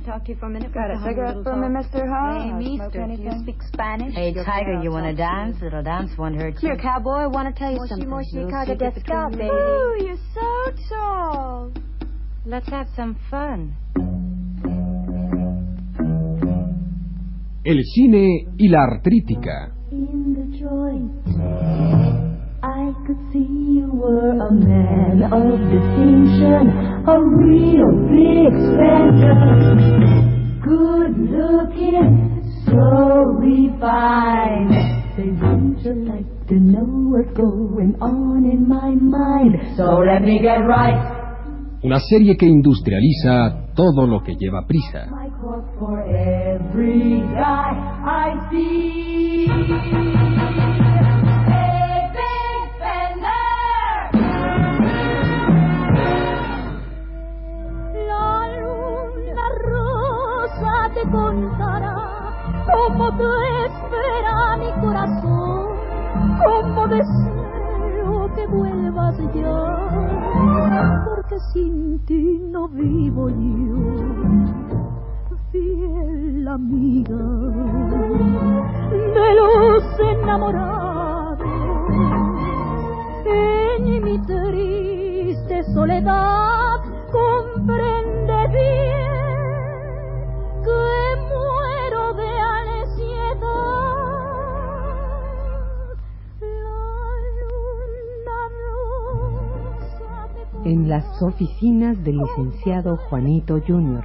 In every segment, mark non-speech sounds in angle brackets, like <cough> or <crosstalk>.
I talk to you for a minute? Got a cigarette for me. Mr. Hunt? Hey, Smoke mister, do you speak Spanish? Hey, Tiger, you want to dance? Little dance won't hurt you. Here, cowboy, I want to tell you Moshi, something. moshi, Little kaga secret desu ka, between baby? me. Ooh, you're so tall. Let's have some fun. El cine y la artrítica. In the joint, I could see you were a man of distinction, a real big spender. Good looking, so refined. Say, wouldn't you like to know what's going on in my mind? So let me get right. Una serie que industrializa todo lo que lleva prisa. My quote for every guy I see. Contará cómo te espera mi corazón, cómo deseo que vuelvas ya, porque sin ti no vivo yo, fiel amiga de los enamorados. Oficinas del licenciado Juanito Jr.,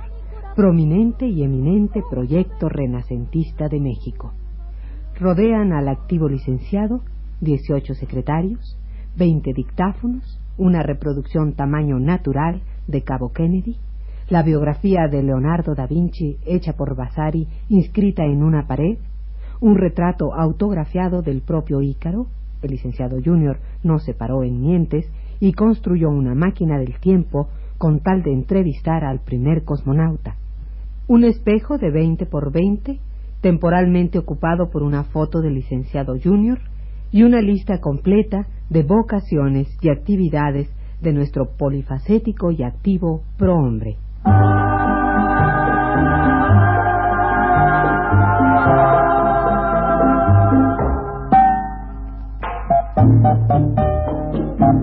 prominente y eminente proyecto renacentista de México. Rodean al activo licenciado 18 secretarios, 20 dictáfonos, una reproducción tamaño natural de Cabo Kennedy, la biografía de Leonardo da Vinci hecha por Vasari inscrita en una pared, un retrato autografiado del propio Ícaro, el licenciado Junior no se paró en mientes y construyó una máquina del tiempo con tal de entrevistar al primer cosmonauta. Un espejo de 20 por 20, temporalmente ocupado por una foto del licenciado Junior y una lista completa de vocaciones y actividades de nuestro polifacético y activo prohombre. Quiero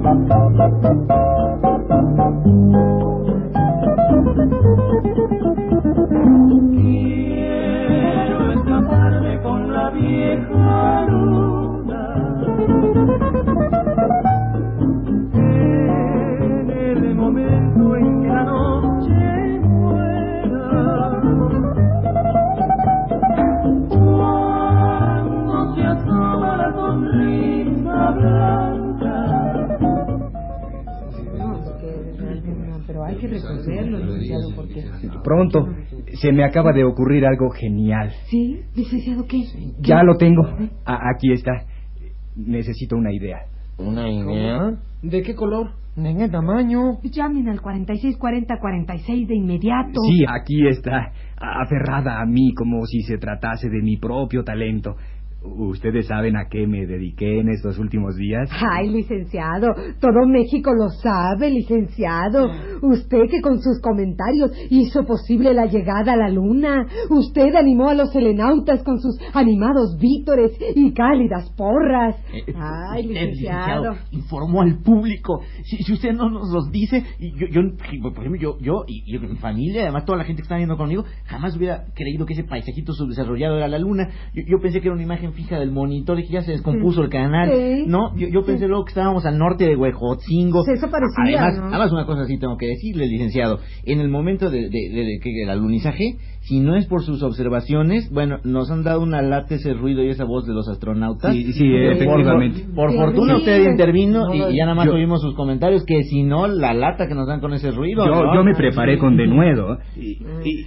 Pronto, se me acaba de ocurrir algo genial. ¿Sí? ¿Licenciado qué? Ya lo tengo. A- aquí está. Necesito una idea. ¿Una idea? ¿De qué color? ¿De qué tamaño? Llamen al 464046 de inmediato. Sí, aquí está. Aferrada a mí como si se tratase de mi propio talento. ¿Ustedes saben a qué me dediqué en estos últimos días? Ay, licenciado, todo México lo sabe, licenciado. Usted que con sus comentarios hizo posible la llegada a la luna. Usted animó a los selenautas con sus animados vítores y cálidas porras. Ay, Usted, licenciado. informó al público. Si, si usted no nos los dice, y yo, yo, por ejemplo, yo, yo y, y mi familia, además toda la gente que está viendo conmigo, jamás hubiera creído que ese paisajito subdesarrollado era la luna. Yo, yo pensé que era una imagen fija del monitor y que ya se descompuso el canal. Sí. No, yo, yo pensé luego que estábamos al norte de Huejotzingo. Sí, eso parecía, Además, ¿no? además una cosa así tengo que decirle, licenciado. En el momento de, de, de- de que el alunizaje, si no es por sus observaciones, bueno, nos han dado una lata ese ruido y esa voz de los astronautas. Sí, sí, Por- efectivamente. Por, Sí, fortuna sí. usted intervino No, y, y ya nada más yo- oímos sus comentarios, que si no, la lata que nos dan con ese ruido. Yo, ¿no? yo me preparé con denuedo y, y-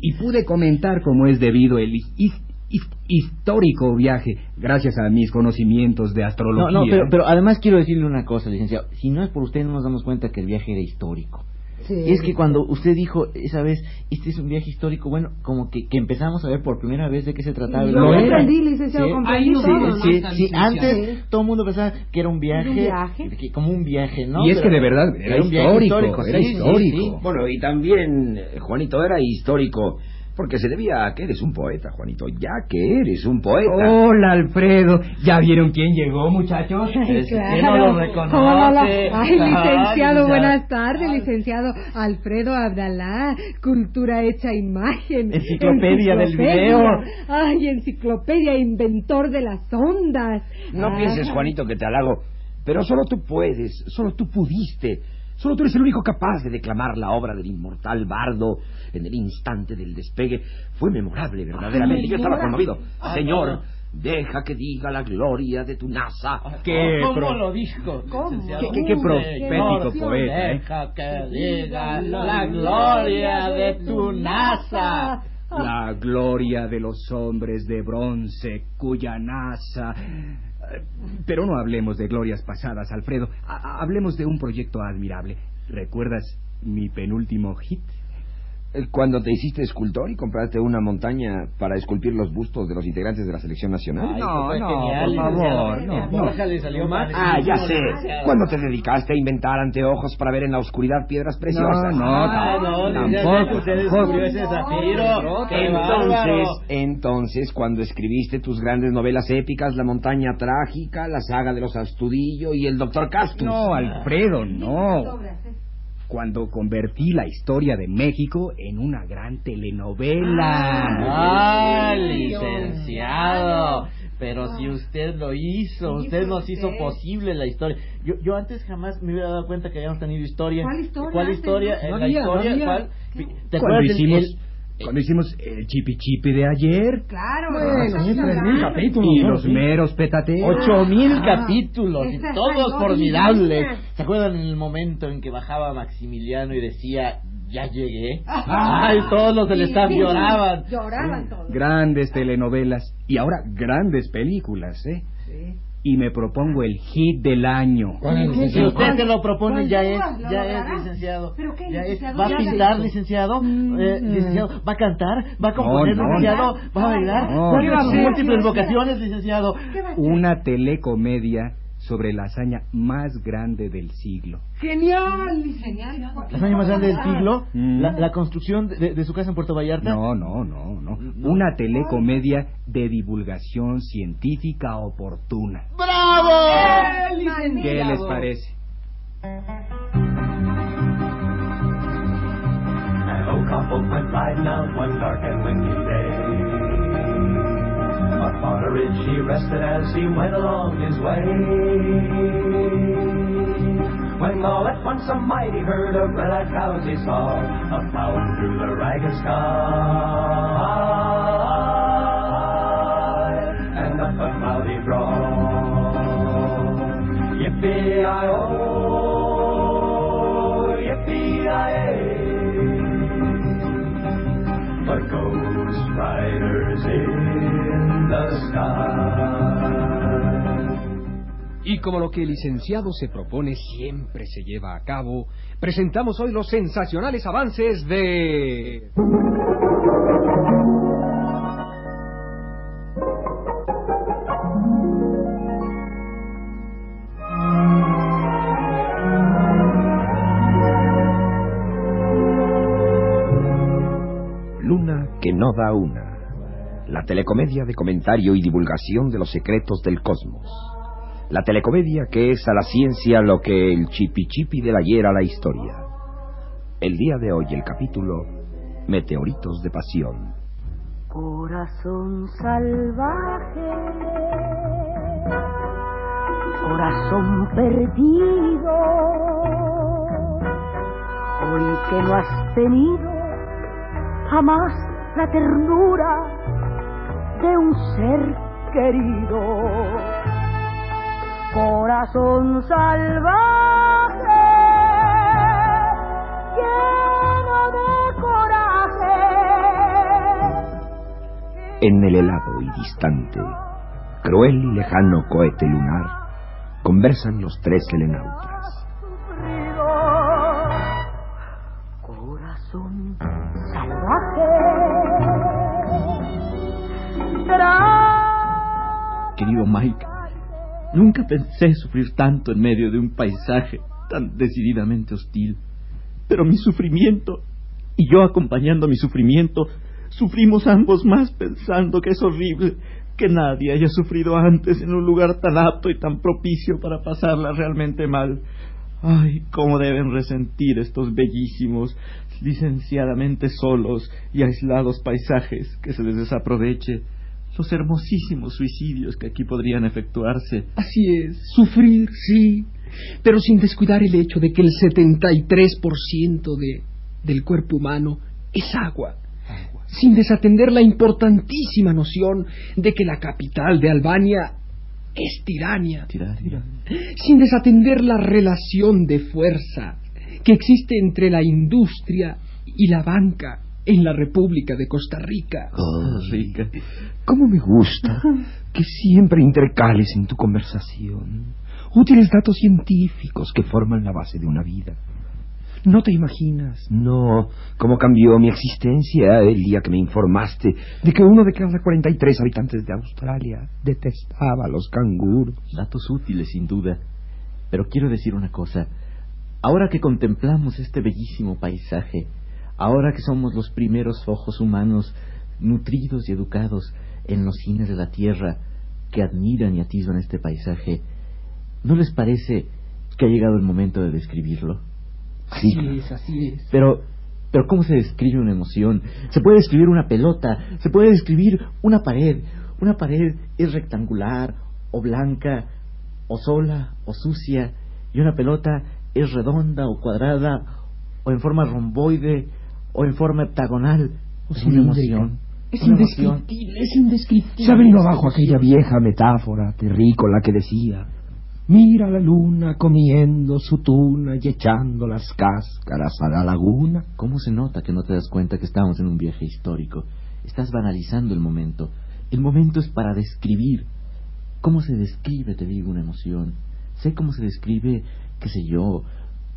y pude comentar cómo es debido el histórico viaje gracias a mis conocimientos de No, astrología. no, pero, pero además quiero decirle una cosa, licenciado. Si no es por usted, no nos damos cuenta que el viaje era histórico. Sí. Y es que cuando usted dijo esa vez, este es un viaje histórico, bueno, como que, que empezamos a ver por primera vez de qué se trataba. Yo era. comprendí, licenciado, Sí. comprendí Sí, todo, sí, ¿no? sí, Tan sí, licenciado. antes todo el mundo pensaba que era un viaje, un viaje? que- como un viaje, ¿no? Y es que de verdad era un viaje histórico, era histórico. sí. Bueno, y también eh, Juanito era histórico, porque se debía a que eres un poeta, Juanito, ya que eres un poeta. Hola, Alfredo. ¿Ya vieron quién llegó, muchachos? Ay, Es que claro. no lo reconoce. Ay, Ah, licenciado, licenciado. buenas tardes, licenciado Alfredo Abdalá, cultura hecha imagen. Enciclopedia del Enciclopedia. video. Ay, enciclopedia, inventor de las ondas. No Ah. pienses, Juanito, que te halago, pero solo tú puedes, solo tú pudiste, solo tú eres el único capaz de declamar la obra del inmortal bardo en el instante del despegue. Fue memorable, verdaderamente. Yo estaba conmovido. Señor, deja que diga la gloria de tu NASA. Qué ¿Cómo pro- lo dijo? ¿Cómo? Qué- qué profético poeta, ¿eh? Deja que diga la gloria de tu NASA. La gloria de los hombres de bronce, cuya NASA. Pero no hablemos de glorias pasadas, Alfredo. Ha- hablemos de un proyecto admirable. ¿Recuerdas mi penúltimo hit? Eh, Cuando te hiciste escultor y compraste una montaña para esculpir los bustos de los integrantes de la selección nacional. Ay, No, no, genial, por favor, no, no. Borja le salió mal. Ah, ya sé. Cuando te dedicaste a inventar anteojos para ver en la oscuridad piedras preciosas. No, no, Ah, no, licenciado, tampoco, ese zafiro. ¡Qué Entonces, entonces, cuando escribiste tus grandes novelas épicas, La montaña trágica, La saga de los Astudillo y El doctor Castus. No, Alfredo, no. Cuando convertí la historia de México en una gran telenovela. Ah, licenciado. Pero si usted lo hizo, usted nos hizo posible la historia. Yo, yo antes jamás me hubiera dado cuenta que habíamos tenido historia. ¿Cuál historia ¿Cuál historia? no? La no historia, había. ¿cuál? ¿Te Cuando acuerdas hicimos, el- cuando hicimos el chipi chipi de ayer Claro, Bueno, sí, tres mil capítulos, y los meros petateos. Ocho mil Ah, capítulos, y todos formidables. ¿Se acuerdan en el momento en que bajaba Maximiliano y decía, ya llegué? <laughs> Ay, todos los del Sí, staff sí, lloraban. Lloraban todos. Grandes telenovelas y ahora grandes películas, ¿eh? Y me propongo el hit del año. Si usted se lo propone, ¿Cuál ya es, ¿Lo ya es, licenciado. ¿Pero qué, Ya es. licenciado? ¿Va a pintar, licenciado? Mm. Eh, licenciado, ¿va a cantar? ¿Va a componer, no, licenciado? no. ¿Va a bailar? No, ¿Va a múltiples vocaciones, licenciado? Una telecomedia sobre la hazaña más grande del siglo. Genial, genial. ¿La hazaña más grande del siglo? Mm. ¿La, la construcción de, de su casa en Puerto Vallarta? No, no, no, no. Una telecomedia de divulgación científica oportuna. ¡Bravo! ¿Qué les parece? Ocampo went out one dark and windy day. Upon a ridge he rested as he went along his way. When all at once a mighty herd of red-eyed cows he saw, a plowing through the ragged sky. Y como lo que el licenciado se propone siempre se lleva a cabo, presentamos hoy los sensacionales avances de... Luna que no da una. La telecomedia de comentario y divulgación de los secretos del cosmos. La telecomedia que es a la ciencia lo que el chipi chipi del ayer a la historia. El día de hoy el capítulo Meteoritos de Pasión. Corazón salvaje, corazón perdido, hoy que no has tenido jamás la ternura de un ser querido corazón salvaje, lleno de coraje. En el helado y distante, cruel y lejano cohete lunar, conversan los tres helenautas. Corazón salvaje. Querido Mike, Nunca pensé sufrir tanto en medio de un paisaje tan decididamente hostil. Pero mi sufrimiento, y yo acompañando mi sufrimiento, sufrimos ambos más pensando que es horrible que nadie haya sufrido antes en un lugar tan apto y tan propicio para pasarla realmente mal. Ay, cómo deben resentir estos bellísimos, licenciadamente solos y aislados paisajes que se les desaproveche los hermosísimos suicidios que aquí podrían efectuarse. Así es, sufrir, sí, pero sin descuidar el hecho de que el 73% de, del cuerpo humano es agua. Sin desatender la importantísima noción de que la capital de Albania es tirania. Tirania. Sin desatender la relación de fuerza que existe entre la industria y la banca en la República de Costa Rica. Oh, rica. ¿Cómo me gusta que siempre intercales en tu conversación útiles datos científicos que forman la base de una vida? No te imaginas, no, cómo cambió mi existencia el día que me informaste de que uno de cada 43 habitantes de Australia detestaba a los canguros. Datos útiles, sin duda. Pero quiero decir una cosa. Ahora que contemplamos este bellísimo paisaje, ahora que somos los primeros ojos humanos nutridos y educados en los cines de la tierra que admiran y atisban este paisaje, ¿no les parece que ha llegado el momento de describirlo? Así es, así es. Pero, pero ¿cómo se describe una emoción? Se puede describir una pelota, se puede describir una pared. Una pared es rectangular, o blanca, o sola, o sucia, y una pelota es redonda o cuadrada, o en forma romboide, o en forma heptagonal. O una emoción. Es una emoción. indescriptible, es indescriptible. Se ha venido abajo aquella vieja metáfora terrícola que decía Mira la luna comiendo su tuna y echando las cáscaras a la laguna. ¿Cómo se nota que no te das cuenta que estamos en un viaje histórico? Estás banalizando el momento. El momento es para describir. ¿Cómo se describe, te digo, una emoción? Sé cómo se describe, qué sé yo,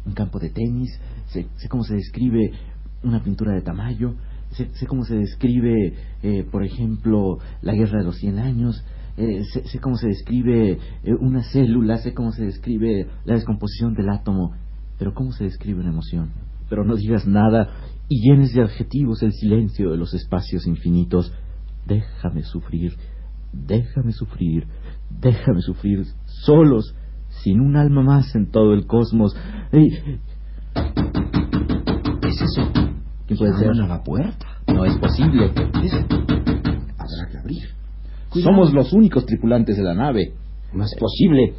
un campo de tenis, sé, sé cómo se describe una pintura de Tamayo, sé, sé cómo se describe, eh, por ejemplo, la guerra de los cien años, eh, sé, sé, cómo se describe eh, una célula, sé cómo se describe la descomposición del átomo, pero ¿cómo se describe una emoción? Pero no digas nada y llenes de adjetivos el silencio de los espacios infinitos. Déjame sufrir, déjame sufrir, déjame sufrir, solos, sin un alma más en todo el cosmos. Ey, ¿Qué es eso? ¿Quién puede ser? A la puerta. No es posible. Habrá que abrir. Somos los únicos tripulantes de la nave. No es posible.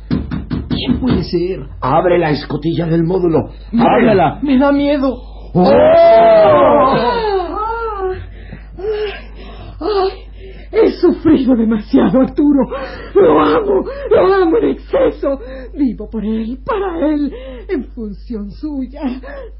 ¿Quién puede ser? Abre la escotilla del módulo. ¡Ábrela! Me da miedo. ¡Ay! He sufrido demasiado, Arturo. Lo amo, lo amo en exceso. Vivo por él, para él, en función suya.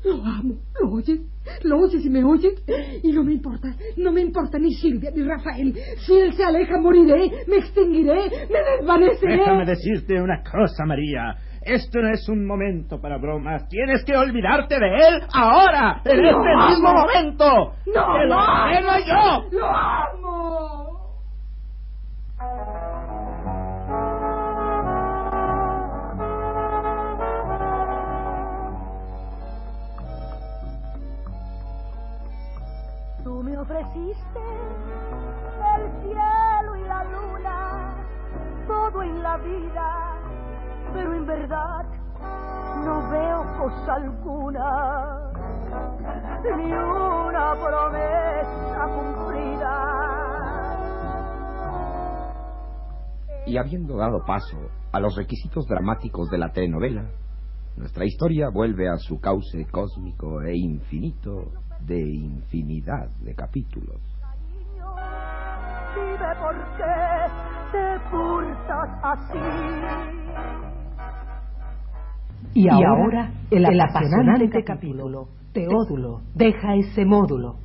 Lo amo, ¿lo oyes? ¿Lo oyes y me oyes? Y no me importa, no me importa ni Silvia ni Rafael. Si él se aleja, moriré, me extinguiré, me desvaneceré. Déjame decirte una cosa, María. Esto no es un momento para bromas. Tienes que olvidarte de él ahora, en este amo. mismo momento. No, ¡Te lo no. ordeno yo! ¡Lo amo! Ofreciste el cielo y la luna, todo en la vida, pero en verdad no veo cosa alguna, ni una promesa cumplida. Y habiendo dado paso a los requisitos dramáticos de la telenovela, nuestra historia vuelve a su cauce cósmico e infinito de infinidad de capítulos. Cariño, Dime por qué te así. Y ahora, el, apasionante capítulo, Teodulo, deja ese módulo.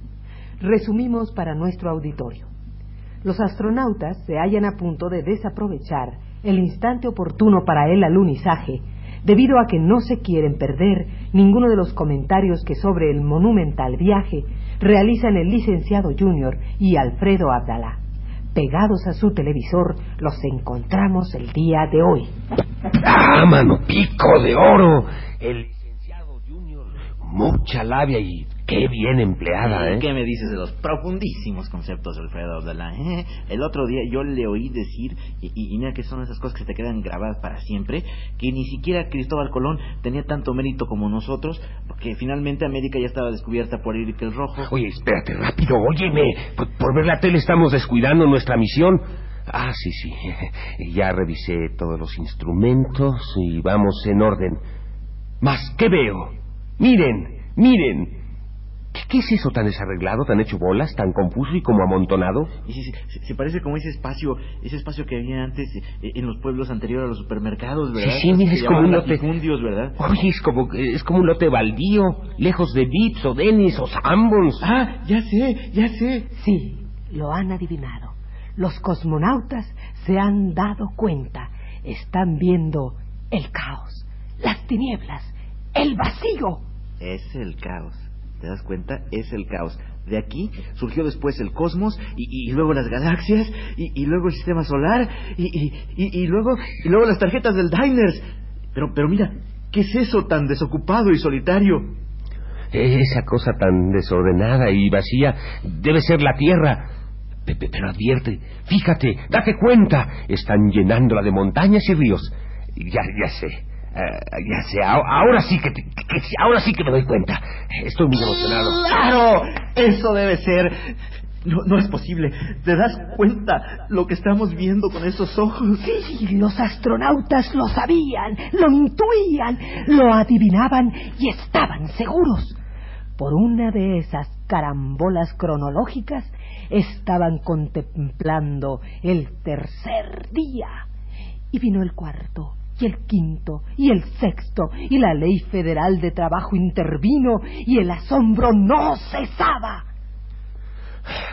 Resumimos para nuestro auditorio. Los astronautas se hallan a punto de desaprovechar el instante oportuno para el alunizaje, debido a que no se quieren perder ninguno de los comentarios que sobre el monumental viaje realizan el licenciado Junior y Alfredo Abdalá. pegados a su televisor, los encontramos el día de hoy. ¡Ah, mano! ¡Pico de oro! El licenciado Junior. Mucha labia y qué bien empleada, ¿eh? ¿Qué me dices de los profundísimos conceptos de Alfredo Abdalá? eh? El otro día yo le oí decir, y, y- y mira que son esas cosas que se te quedan grabadas para siempre, que ni siquiera Cristóbal Colón tenía tanto mérito como nosotros, porque finalmente América ya estaba descubierta por Eric el Rojo. Oye, espérate, rápido, óyeme. Por, por ver la tele estamos descuidando nuestra misión. Ah, sí, sí. <laughs> Ya revisé todos los instrumentos y vamos en orden. Mas, ¿qué veo? Miren, miren. ¿Qué, es eso tan desarreglado, tan hecho bolas, tan confuso y como amontonado? Y sí, sí, se, se parece como ese espacio, ese espacio que había antes eh, en los pueblos anteriores a los supermercados, ¿verdad? Sí, sí, mira, Se es como un lote. ¿verdad? Oye, es como, es como un lote baldío, lejos de Vips o Dennis o Sanborns. Ah, ya sé, ya sé. Sí, lo han adivinado. Los cosmonautas se han dado cuenta. Están viendo el caos, las tinieblas, el vacío. Es el caos. ¿Te das cuenta? Es el caos. De aquí surgió después el cosmos y, luego las galaxias y, luego el sistema solar y, y, luego y luego las tarjetas del Diners. Pero pero mira, ¿qué es eso tan desocupado y solitario? Esa cosa tan desordenada y vacía debe ser la Tierra. Pepe, pero advierte, fíjate, date cuenta, están llenándola de montañas y ríos. Ya, ya sé, ya sé, ahora sí que, te- que- que- ahora sí que me doy cuenta. Estoy muy emocionado. ¡Claro! Eso debe ser. No, no es posible. ¿Te das cuenta lo que estamos viendo con esos ojos? Sí, los astronautas lo sabían, lo intuían, lo adivinaban y estaban seguros. Por una de esas carambolas cronológicas estaban contemplando el tercer día. Y vino el cuarto, y el quinto, y el sexto, y la ley federal de trabajo intervino, y el asombro no cesaba.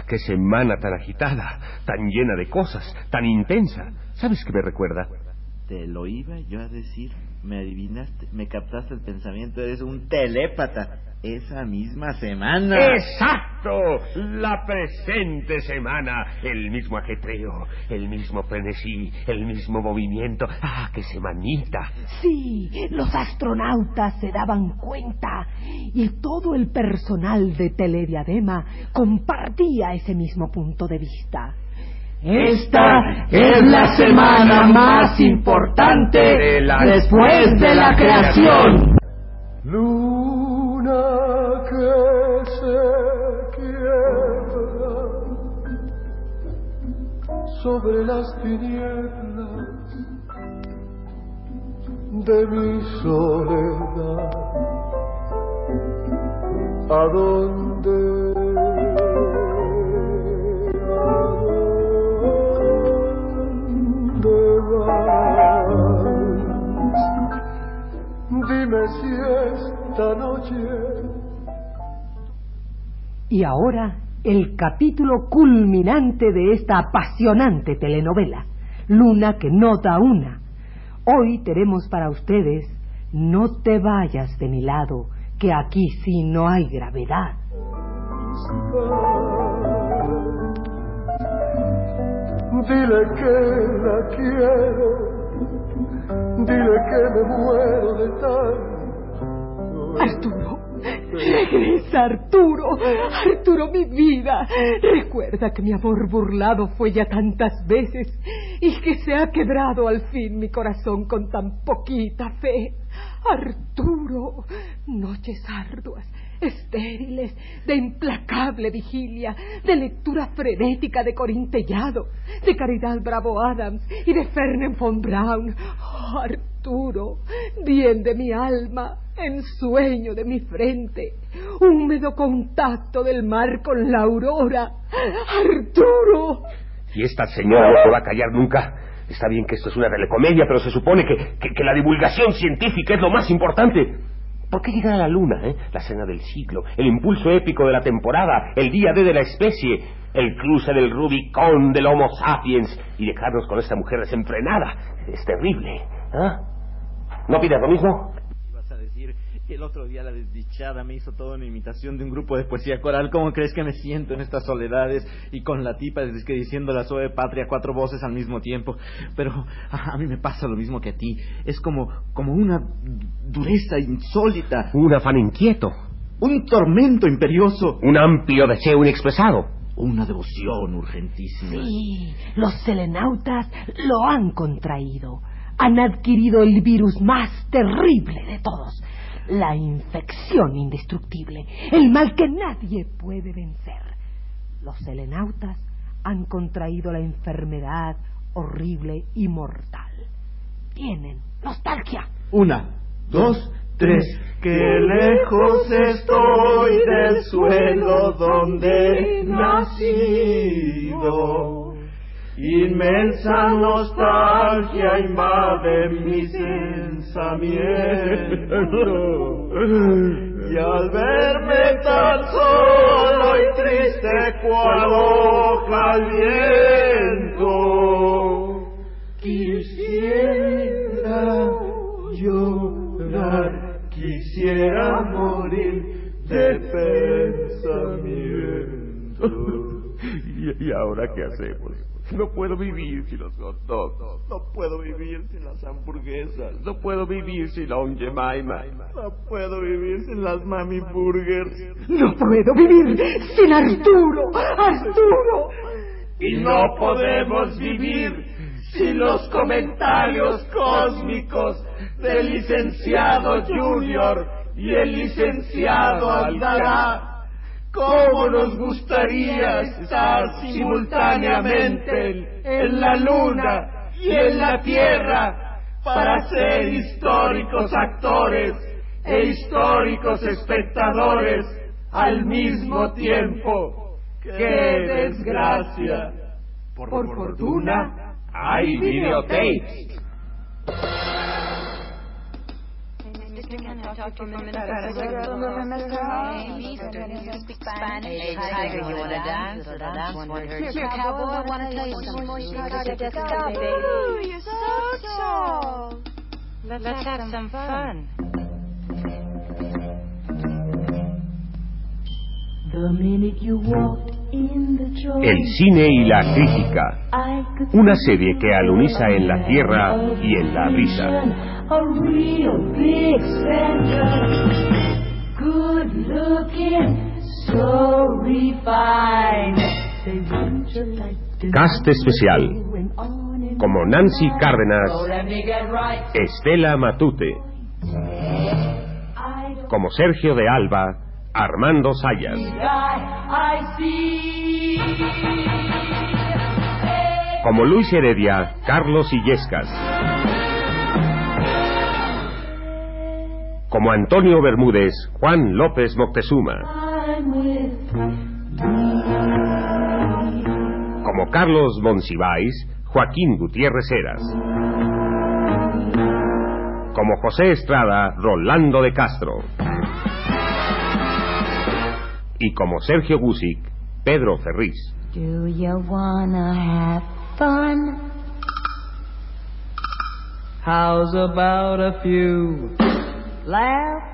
Qué semana tan agitada, tan llena de cosas, tan intensa. ¿Sabes qué me recuerda? Te lo iba yo a decir. Me adivinaste, me captaste el pensamiento. Eres un telépata. Esa misma semana. ¡Exacto! La presente semana. El mismo ajetreo, el mismo frenesí, el mismo movimiento. ¡Ah, qué semanita! Sí, los astronautas se daban cuenta y todo el personal de Telediadema compartía ese mismo punto de vista. Esta es la semana más importante De la- después de la creación. Luna que se quiebra sobre las tinieblas de mi soledad. ¿A dónde? Dime si esta noche Y ahora el capítulo culminante de esta apasionante telenovela, Luna que no da una. Hoy tenemos para ustedes No te vayas de mi lado, que aquí sí no hay gravedad. Dile que la quiero, dile que me muero de tal. Arturo, regresa Arturo, Arturo mi vida. Recuerda que mi amor burlado fue ya tantas veces y que se ha quebrado al fin mi corazón con tan poquita fe. Arturo, noches arduas, estériles, de implacable vigilia, de lectura frenética de Corintellado, de Caridad Bravo Adams y de Fernen von Braun. Oh, Arturo, bien de mi alma, ensueño de mi frente, húmedo contacto del mar con la aurora. Arturo. Y esta señora no va a callar nunca. Está bien que esto es una telecomedia, pero se supone que- que la divulgación científica es lo más importante. ¿Por qué llegar a la luna, eh? La cena del siglo, el impulso épico de la temporada, el día D de la especie, el cruce del Rubicón del Homo sapiens y dejarnos con esta mujer desenfrenada. Es terrible, ¿ah? ¿No pidas lo mismo? Y el otro día la desdichada me hizo toda una imitación de un grupo de poesía coral. ¿Cómo crees que me siento en estas soledades y con la tipa es que diciendo la suave patria cuatro voces al mismo tiempo? Pero a, a mí me pasa lo mismo que a ti. Es como, como una dureza insólita. Un afán inquieto. Un tormento imperioso. Un amplio deseo inexpresado. Una devoción urgentísima. Sí, los selenautas lo han contraído. Han adquirido el virus más terrible de todos. La infección indestructible. El mal que nadie puede vencer. Los selenautas han contraído la enfermedad horrible y mortal. Tienen nostalgia. Una, dos, tres. Que lejos estoy del suelo donde nacido. Inmensa nostalgia invade mi pensamiento. Y al verme tan solo y triste cual hoja quisiera llorar, quisiera morir de pensamiento. ¿Y, <laughs> y ahora qué hacemos? <laughs> No puedo vivir sin los hot dogs. No puedo vivir sin las hamburguesas. No puedo vivir sin la Jemima. No puedo vivir sin las mami burgers. No puedo vivir sin Arturo. Arturo. Y no podemos vivir sin los comentarios cósmicos del licenciado Junior y el licenciado Aldará. ¿Cómo nos gustaría estar simultáneamente en la luna y en la tierra para ser históricos actores e históricos espectadores al mismo tiempo? ¡Qué desgracia! Por, fortuna, hay videotapes. Hey, Tiger, you wanna dance? The dance one hurt. Here, cowboy, I wanna tell you something. You gotta just stop, baby. Ooh, you're so tall. Let's, have some fun. The minute you walked in the door, El cine y la crítica. I could Una serie que aluniza en la tierra y en la brisa. A real big spender. Good looking, so refined. They wouldn't you like to Cast especial. Como Nancy Cárdenas, right. Estela Matute. Como Sergio de Alba, Armando Sayas. Como Luis Heredia, Carlos Illescas. Como Antonio Bermúdez, Juan López Moctezuma. Como Carlos Monsiváis, Joaquín Gutiérrez Heras. Como José Estrada, Rolando de Castro. Y como Sergio Gusic, Pedro Ferriz. Do you wanna have fun? How's about a few? Laugh